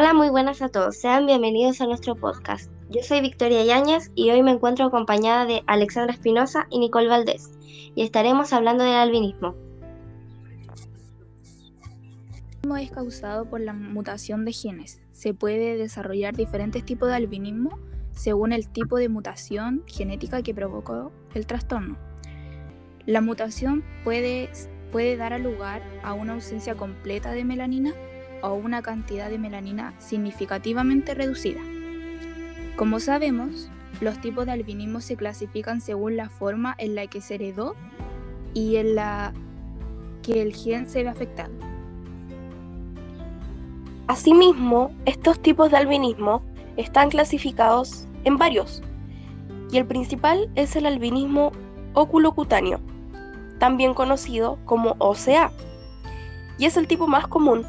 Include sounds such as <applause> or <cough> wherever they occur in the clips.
Hola, muy buenas a todos. Sean bienvenidos a nuestro podcast. Yo soy Victoria Yáñez y hoy me encuentro acompañada de Alexandra Espinosa y Nicole Valdés y estaremos hablando del albinismo. El albinismo es causado por la mutación de genes. Se puede desarrollar diferentes tipos de albinismo según el tipo de mutación genética que provocó el trastorno. La mutación puede, puede dar lugar a una ausencia completa de melanina o una cantidad de melanina significativamente reducida. Como sabemos, los tipos de albinismo se clasifican según la forma en la que se heredó y en la que el gen se ve afectado. Asimismo, estos tipos de albinismo están clasificados en varios, y el principal es el albinismo oculocutáneo, también conocido como OCA, y es el tipo más común.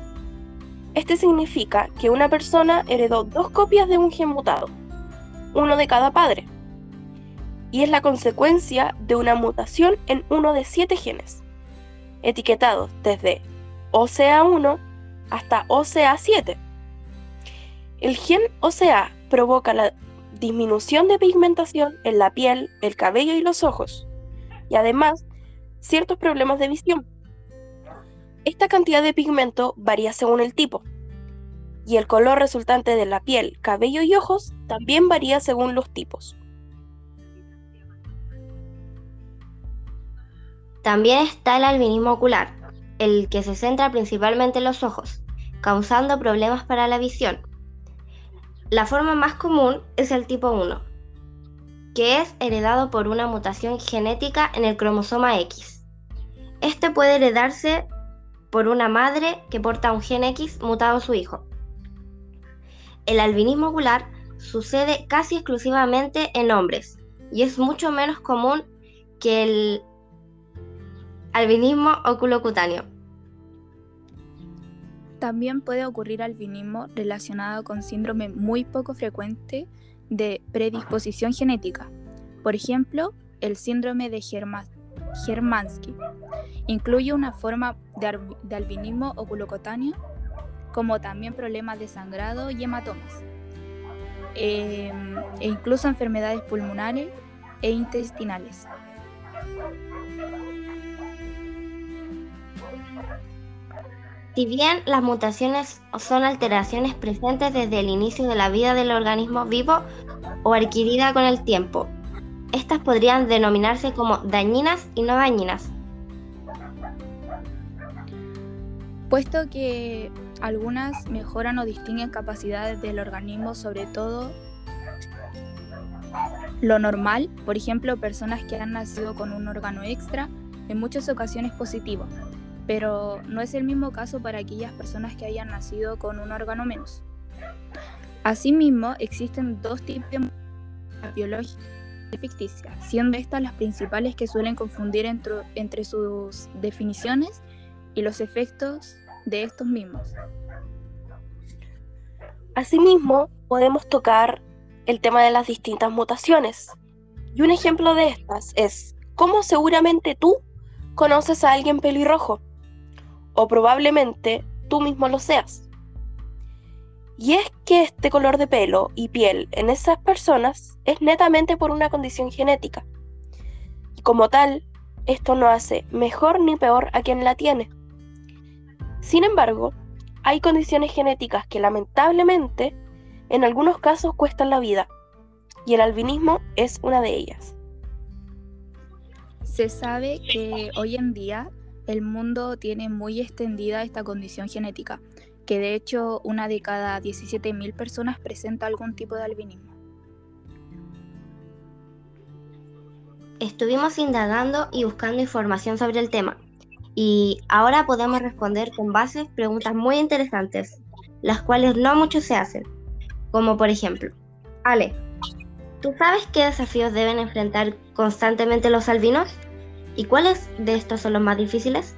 Este significa que una persona heredó dos copias de un gen mutado, uno de cada padre, y es la consecuencia de una mutación en uno de siete genes, etiquetados desde OCA1 hasta OCA7. El gen OCA provoca la disminución de pigmentación en la piel, el cabello y los ojos, y además ciertos problemas de visión. Esta cantidad de pigmento varía según el tipo, y el color resultante de la piel, cabello y ojos también varía según los tipos. También está el albinismo ocular, el que se centra principalmente en los ojos, causando problemas para la visión. La forma más común es el tipo 1, que es heredado por una mutación genética en el cromosoma X. Este puede heredarse por una madre que porta un gen X mutado en su hijo. El albinismo ocular sucede casi exclusivamente en hombres y es mucho menos común que el albinismo oculocutáneo. También puede ocurrir albinismo relacionado con síndrome muy poco frecuente de predisposición genética. Por ejemplo, el síndrome de Germansky. Incluye una forma de, albinismo oculocutáneo, como también problemas de sangrado y hematomas, em, e incluso enfermedades pulmonares e intestinales. Si bien las mutaciones son alteraciones presentes desde el inicio de la vida del organismo vivo o adquirida con el tiempo, estas podrían denominarse como dañinas y no dañinas. Puesto que algunas mejoran o distinguen capacidades del organismo, sobre todo lo normal, por ejemplo, personas que han nacido con un órgano extra, en muchas ocasiones positivo, pero no es el mismo caso para aquellas personas que hayan nacido con un órgano menos. Asimismo, existen dos tipos de biológicas ficticias, siendo estas las principales que suelen confundir entre, entre sus definiciones y los efectos de estos mismos. Asimismo, podemos tocar el tema de las distintas mutaciones. Y un ejemplo de estas es cómo seguramente tú conoces a alguien pelirrojo o probablemente tú mismo lo seas. Y es que este color de pelo y piel en esas personas es netamente por una condición genética. Y como tal, esto no hace mejor ni peor a quien la tiene. Sin embargo, hay condiciones genéticas que lamentablemente en algunos casos cuestan la vida, y el albinismo es una de ellas. Se sabe que hoy en día el mundo tiene muy extendida esta condición genética, que de hecho una de cada 17.000 personas presenta algún tipo de albinismo. Estuvimos indagando y buscando información sobre el tema, y ahora podemos responder con bases preguntas muy interesantes, las cuales no muchos se hacen, como por ejemplo, Ale, ¿tú sabes qué desafíos deben enfrentar constantemente los albinos? ¿Y cuáles de estos son los más difíciles?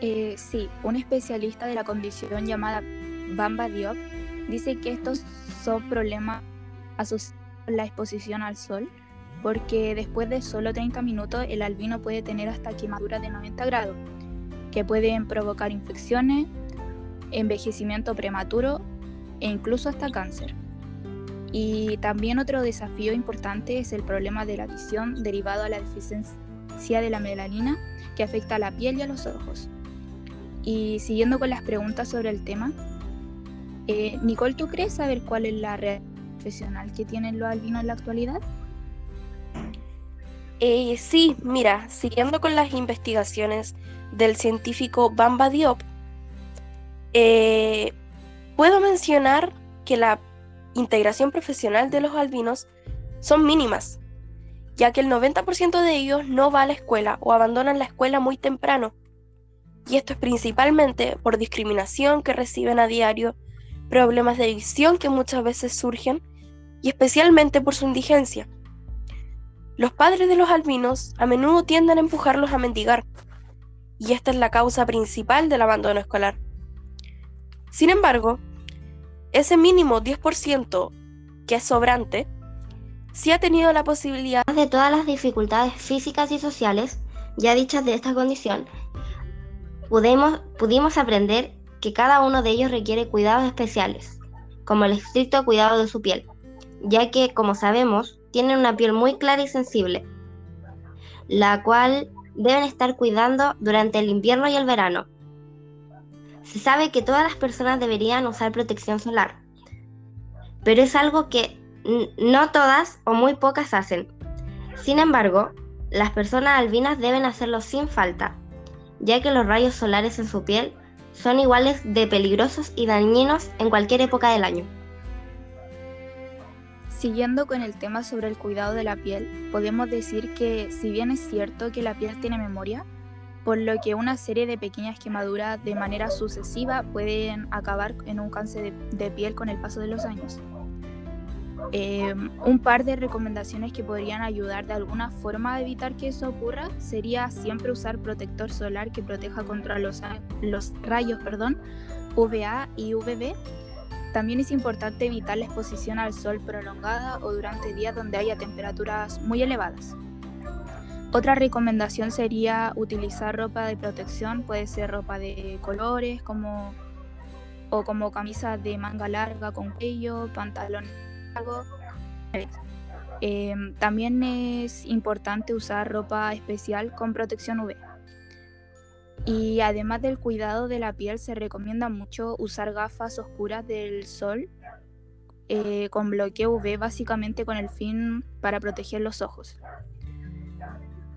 Eh, sí, un especialista de la condición llamada Bamba Diop dice que estos son problemas asociados a la exposición al sol, porque después de solo 30 minutos el albino puede tener hasta quemaduras de 90 grados, que pueden provocar infecciones envejecimiento prematuro e incluso hasta cáncer. Y también otro desafío importante es el problema de la visión derivado a la deficiencia de la melanina que afecta a la piel y a los ojos. Y siguiendo con las preguntas sobre el tema, eh, Nicole, ¿tú crees saber cuál es la realidad profesional que tienen los albinos en la actualidad? Eh, sí, mira, siguiendo con las investigaciones del científico Bamba Diop, eh, puedo mencionar que la integración profesional de los albinos son mínimas, ya que el 90% de ellos no va a la escuela o abandonan la escuela muy temprano. Y esto es principalmente por discriminación que reciben a diario, problemas de visión que muchas veces surgen y especialmente por su indigencia. Los padres de los albinos a menudo tienden a empujarlos a mendigar, y esta es la causa principal del abandono escolar. Sin embargo, ese mínimo 10% que es sobrante, sí ha tenido la posibilidad de todas las dificultades físicas y sociales ya dichas de esta condición, pudimos, pudimos aprender que cada uno de ellos requiere cuidados especiales, como el estricto cuidado de su piel, ya que, como sabemos, tienen una piel muy clara y sensible, la cual deben estar cuidando durante el invierno y el verano. Se sabe que todas las personas deberían usar protección solar, pero es algo que no todas o muy pocas hacen. Sin embargo, las personas albinas deben hacerlo sin falta, ya que los rayos solares en su piel son iguales de peligrosos y dañinos en cualquier época del año. Siguiendo con el tema sobre el cuidado de la piel, podemos decir que si bien es cierto que la piel tiene memoria, por lo que una serie de pequeñas quemaduras de manera sucesiva pueden acabar en un cáncer de, piel con el paso de los años. Em, un par de recomendaciones que podrían ayudar de alguna forma a evitar que eso ocurra sería siempre usar protector solar que proteja contra los, rayos perdón, UVA y UVB también es importante evitar la exposición al sol prolongada o durante días donde haya temperaturas muy elevadas. Otra recomendación sería utilizar ropa de protección, puede ser ropa de colores como, o como camisa de manga larga con cuello, pantalón largo. Em, también es importante usar ropa especial con protección UV. Y además del cuidado de la piel, se recomienda mucho usar gafas oscuras del sol eh, con bloqueo UV, básicamente con el fin para proteger los ojos.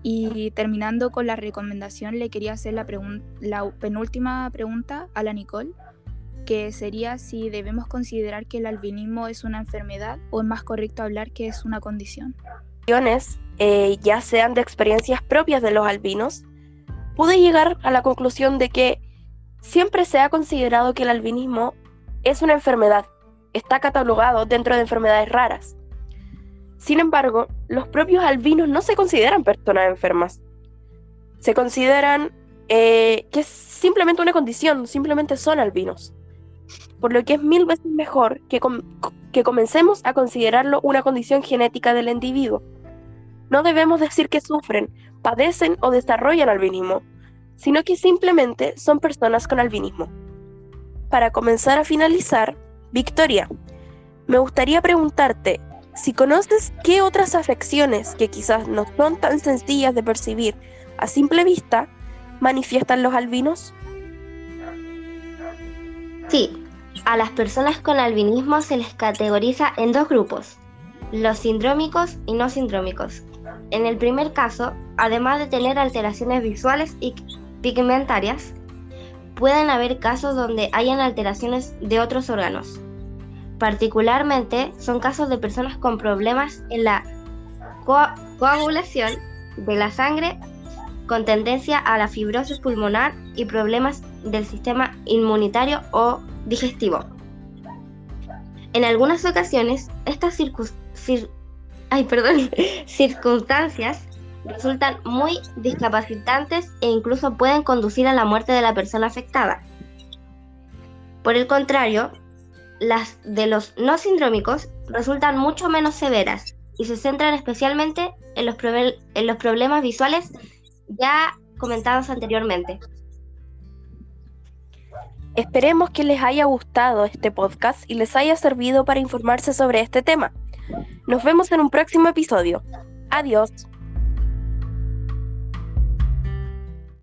Y terminando con la recomendación, le quería hacer la, penúltima pregunta a la Nicole, que sería si debemos considerar que el albinismo es una enfermedad o es más correcto hablar que es una condición. Eh, ya sean de experiencias propias de los albinos, pude llegar a la conclusión de que siempre se ha considerado que el albinismo es una enfermedad, está catalogado dentro de enfermedades raras. Sin embargo, los propios albinos no se consideran personas enfermas. Se consideran eh, que es simplemente una condición, simplemente son albinos. Por lo que es mil veces mejor que, que comencemos a considerarlo una condición genética del individuo. No debemos decir que sufren, padecen o desarrollan albinismo, sino que simplemente son personas con albinismo. Para comenzar a finalizar, Victoria, me gustaría preguntarte si conoces qué otras afecciones que quizás no son tan sencillas de percibir a simple vista manifiestan los albinos. Sí, a las personas con albinismo se les categoriza en dos grupos, los sindrómicos y no sindrómicos. En el primer caso, además de tener alteraciones visuales y pigmentarias, pueden haber casos donde hayan alteraciones de otros órganos. Particularmente son casos de personas con problemas en la coagulación de la sangre con tendencia a la fibrosis pulmonar y problemas del sistema inmunitario o digestivo. En algunas ocasiones, estas <laughs> circunstancias resultan muy discapacitantes e incluso pueden conducir a la muerte de la persona afectada. Por el contrario, las de los no sindrómicos resultan mucho menos severas y se centran especialmente en los, en los problemas visuales ya comentados anteriormente. Esperemos que les haya gustado este podcast y les haya servido para informarse sobre este tema. Nos vemos en un próximo episodio. Adiós.